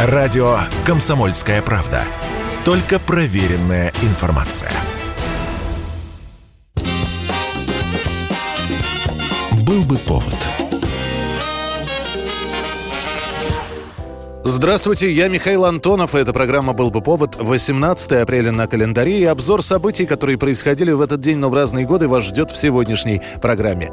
Радио «Комсомольская правда». Только проверенная информация. Был бы повод. Здравствуйте, я Михаил Антонов, и эта программа «Был бы повод». 18 апреля на календаре и обзор событий, которые происходили в этот день, но в разные годы, вас ждет в сегодняшней программе.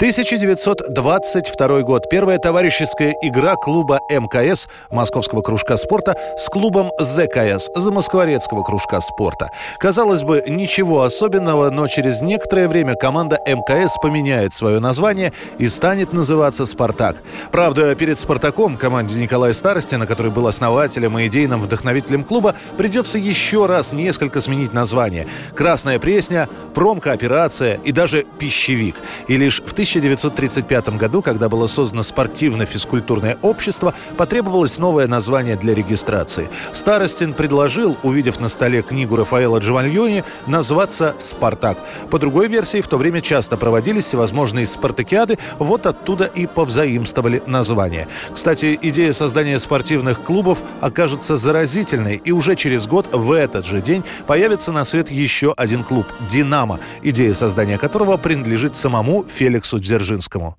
1922 год. Первая товарищеская игра клуба МКС, Московского кружка спорта, с клубом ЗКС, Замоскворецкого кружка спорта. Казалось бы, ничего особенного, но через некоторое время команда МКС поменяет свое название и станет называться «Спартак». Правда, перед «Спартаком» команде Николая Старостина, который был основателем и идейным вдохновителем клуба, придется еще раз несколько сменить название. «Красная пресня», «Промкооперация» и даже «Пищевик». И лишь в 1935 году, когда было создано спортивно-физкультурное общество, потребовалось новое название для регистрации. Старостин предложил, увидев на столе книгу Рафаэла Джованьони, назваться «Спартак». По другой версии, в то время часто проводились всевозможные спартакиады, вот оттуда и повзаимствовали название. Кстати, идея создания спортивных клубов окажется заразительной, и уже через год в этот же день появится на свет еще один клуб – «Динамо», идея создания которого принадлежит самому Феликсу Дзержинскому.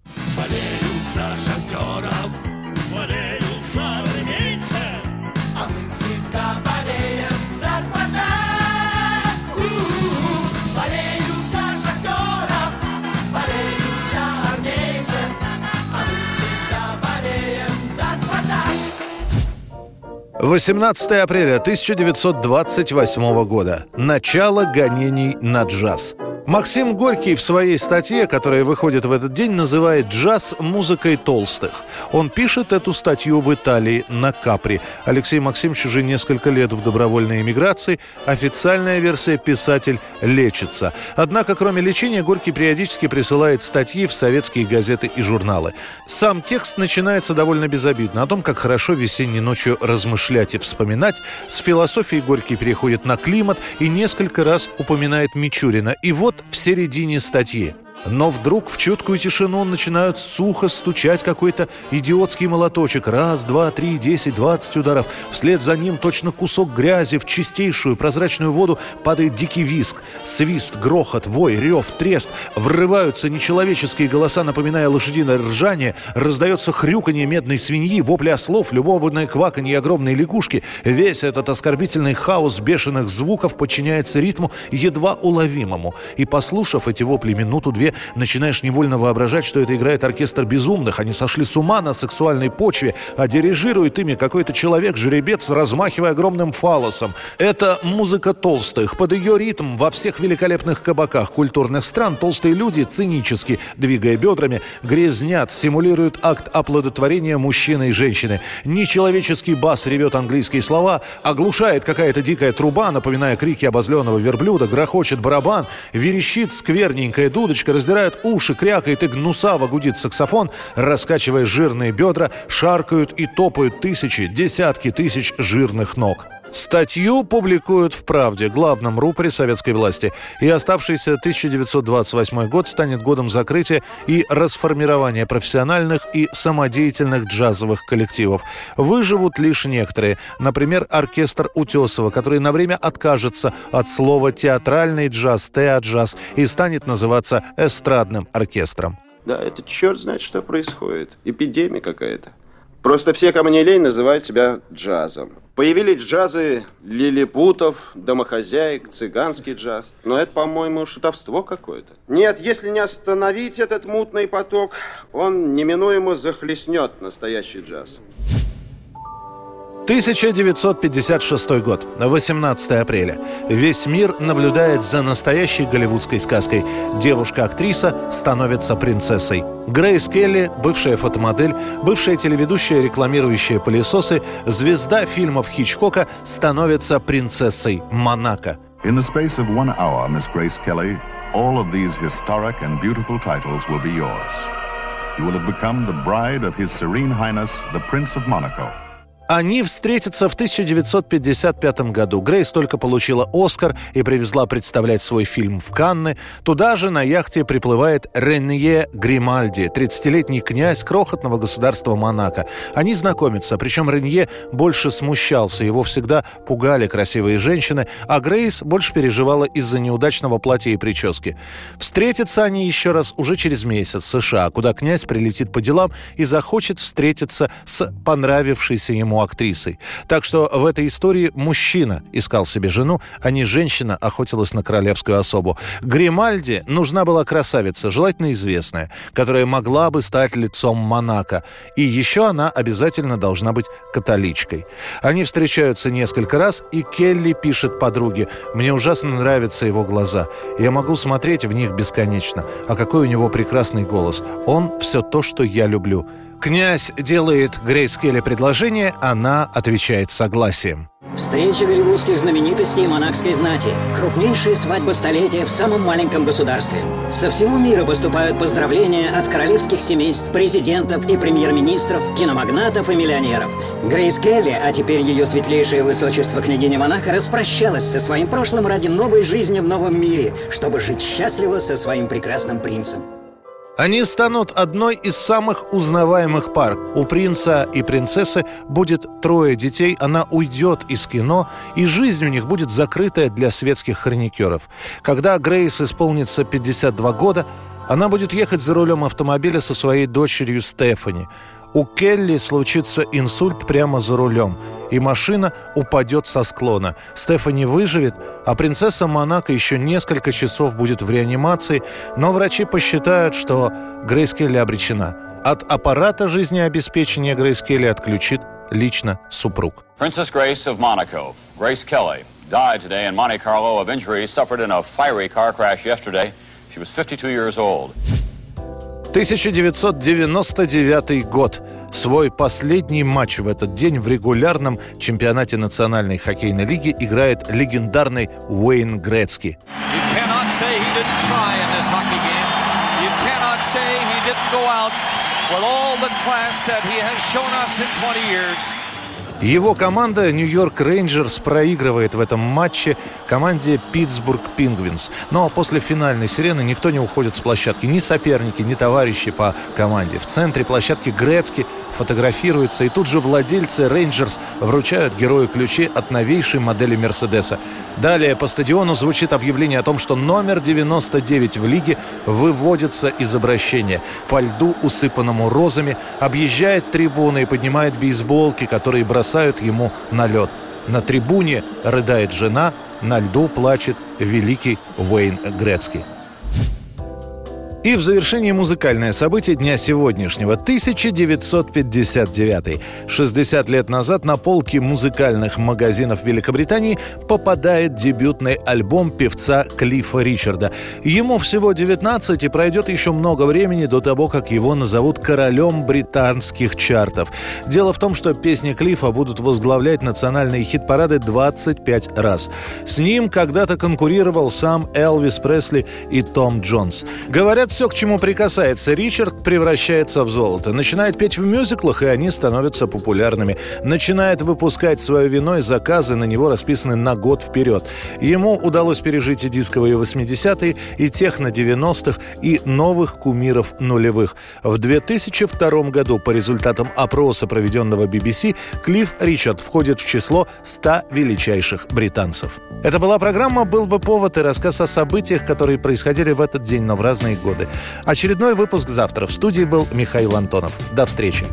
18 апреля 1928 года. Начало гонений на джаз. Максим Горький в своей статье, которая выходит в этот день, называет джаз музыкой толстых. Он пишет эту статью в Италии на Капри. Алексей Максимович уже несколько лет в добровольной эмиграции. Официальная версия «Писатель лечится». Однако, кроме лечения, Горький периодически присылает статьи в советские газеты и журналы. Сам текст начинается довольно безобидно. О том, как хорошо весенней ночью размышлять и вспоминать. С философии Горький переходит на климат и несколько раз упоминает Мичурина. И вот в середине статьи. Но вдруг в чуткую тишину начинают сухо стучать какой-то идиотский молоточек. Раз, два, три, десять, двадцать ударов. Вслед за ним точно кусок грязи в чистейшую прозрачную воду падает дикий виск. Свист, грохот, вой, рев, треск. Врываются нечеловеческие голоса, напоминая лошадиное ржание. Раздается хрюканье медной свиньи, вопли ослов, любовное кваканье огромной лягушки. Весь этот оскорбительный хаос бешеных звуков подчиняется ритму едва уловимому. И послушав эти вопли минуту-две, начинаешь невольно воображать, что это играет оркестр безумных. Они сошли с ума на сексуальной почве, а дирижирует ими какой-то человек-жеребец, размахивая огромным фалосом. Это музыка толстых. Под ее ритм во всех великолепных кабаках культурных стран толстые люди, цинически двигая бедрами, грязнят, симулируют акт оплодотворения мужчины и женщины. Нечеловеческий бас ревет английские слова, оглушает какая-то дикая труба, напоминая крики обозленного верблюда, грохочет барабан, верещит скверненькая дудочка, раздирают уши, крякает и гнусаво гудит саксофон, раскачивая жирные бедра, шаркают и топают тысячи, десятки тысяч жирных ног. Статью публикуют в «Правде», главном рупоре советской власти. И оставшийся 1928 год станет годом закрытия и расформирования профессиональных и самодеятельных джазовых коллективов. Выживут лишь некоторые. Например, оркестр Утесова, который на время откажется от слова «театральный джаз», «теаджаз» и станет называться эстрадным оркестром. Да, это черт знает, что происходит. Эпидемия какая-то. Просто все, кому не лень, называют себя джазом. Появились джазы лилипутов, домохозяек, цыганский джаз. Но это, по-моему, шутовство какое-то. Нет, если не остановить этот мутный поток, он неминуемо захлестнет настоящий джаз. 1956 год, 18 апреля. Весь мир наблюдает за настоящей голливудской сказкой. Девушка-актриса становится принцессой. Грейс Келли, бывшая фотомодель, бывшая телеведущая, рекламирующая пылесосы, звезда фильмов Хичкока становится принцессой Монако. In the space of one hour, Miss Grace Kelly, all of these historic and beautiful titles will be yours. You will have become the bride of His Serene Highness, the Prince of Monaco. Они встретятся в 1955 году. Грейс только получила «Оскар» и привезла представлять свой фильм в Канны. Туда же на яхте приплывает Ренье Гримальди, 30-летний князь крохотного государства Монако. Они знакомятся, причем Ренье больше смущался, его всегда пугали красивые женщины, а Грейс больше переживала из-за неудачного платья и прически. Встретятся они еще раз уже через месяц в США, куда князь прилетит по делам и захочет встретиться с понравившейся ему актрисой. Так что в этой истории мужчина искал себе жену, а не женщина охотилась на королевскую особу. Гримальди нужна была красавица, желательно известная, которая могла бы стать лицом Монако. И еще она обязательно должна быть католичкой. Они встречаются несколько раз, и Келли пишет подруге, «Мне ужасно нравятся его глаза. Я могу смотреть в них бесконечно. А какой у него прекрасный голос. Он все то, что я люблю. Князь делает Грейс Келли предложение, она отвечает согласием. Встреча голливудских знаменитостей и монакской знати. Крупнейшая свадьба столетия в самом маленьком государстве. Со всего мира поступают поздравления от королевских семейств, президентов и премьер-министров, киномагнатов и миллионеров. Грейс Келли, а теперь ее светлейшее высочество княгиня Монако, распрощалась со своим прошлым ради новой жизни в новом мире, чтобы жить счастливо со своим прекрасным принцем. Они станут одной из самых узнаваемых пар. У принца и принцессы будет трое детей, она уйдет из кино, и жизнь у них будет закрытая для светских хроникеров. Когда Грейс исполнится 52 года, она будет ехать за рулем автомобиля со своей дочерью Стефани. У Келли случится инсульт прямо за рулем – и машина упадет со склона. Стефани выживет, а принцесса Монако еще несколько часов будет в реанимации, но врачи посчитают, что Грейс Келли обречена. От аппарата жизнеобеспечения Грейс Келли отключит лично супруг. Princess Grace of Monaco, Grace Kelly, died today in Monte Carlo of injuries suffered in a fiery car crash yesterday. She was 52 years. 1999 год. Свой последний матч в этот день в регулярном чемпионате Национальной хоккейной лиги играет легендарный Уэйн Грецки. You cannot say he didn't try in this hockey game. You cannot say he didn't go out with all the class that he has shown us in 20 years. Его команда Нью-Йорк Рейнджерс проигрывает в этом матче команде Питтсбург Пингвинс. Но после финальной сирены никто не уходит с площадки. Ни соперники, ни товарищи по команде. В центре площадки Грецки фотографируется, и тут же владельцы Рейнджерс вручают герою ключи от новейшей модели Мерседеса. Далее по стадиону звучит объявление о том, что номер 99 в лиге выводится из обращения. По льду, усыпанному розами, объезжает трибуны и поднимает бейсболки, которые бросают ему на лед. На трибуне рыдает жена, на льду плачет великий Уэйн Грецкий. И в завершении музыкальное событие дня сегодняшнего. 1959. 60 лет назад на полки музыкальных магазинов Великобритании попадает дебютный альбом певца Клиффа Ричарда. Ему всего 19 и пройдет еще много времени до того, как его назовут королем британских чартов. Дело в том, что песни Клиффа будут возглавлять национальные хит-парады 25 раз. С ним когда-то конкурировал сам Элвис Пресли и Том Джонс. Говорят, все, к чему прикасается Ричард, превращается в золото. Начинает петь в мюзиклах, и они становятся популярными. Начинает выпускать свое вино, и заказы на него расписаны на год вперед. Ему удалось пережить и дисковые 80-е, и техно 90-х, и новых кумиров нулевых. В 2002 году по результатам опроса, проведенного BBC, Клифф Ричард входит в число 100 величайших британцев. Это была программа «Был бы повод» и рассказ о событиях, которые происходили в этот день, но в разные годы. Очередной выпуск завтра. В студии был Михаил Антонов. До встречи.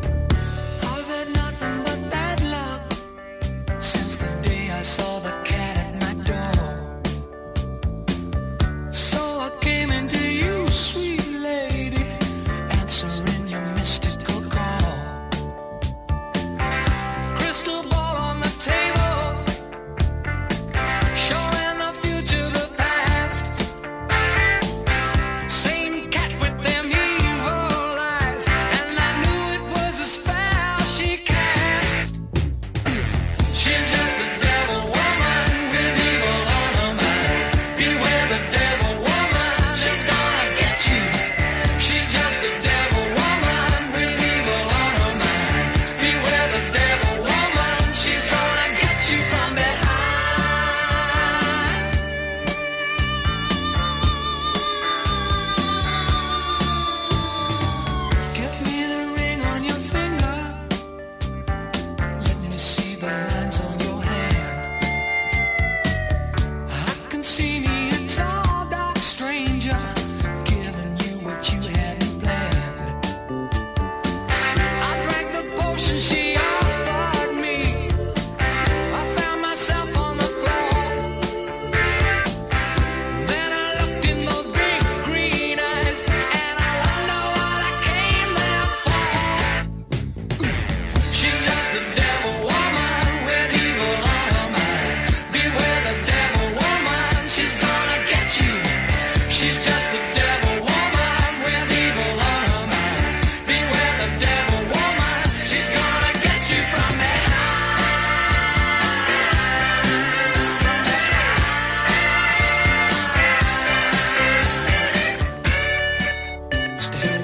Stay.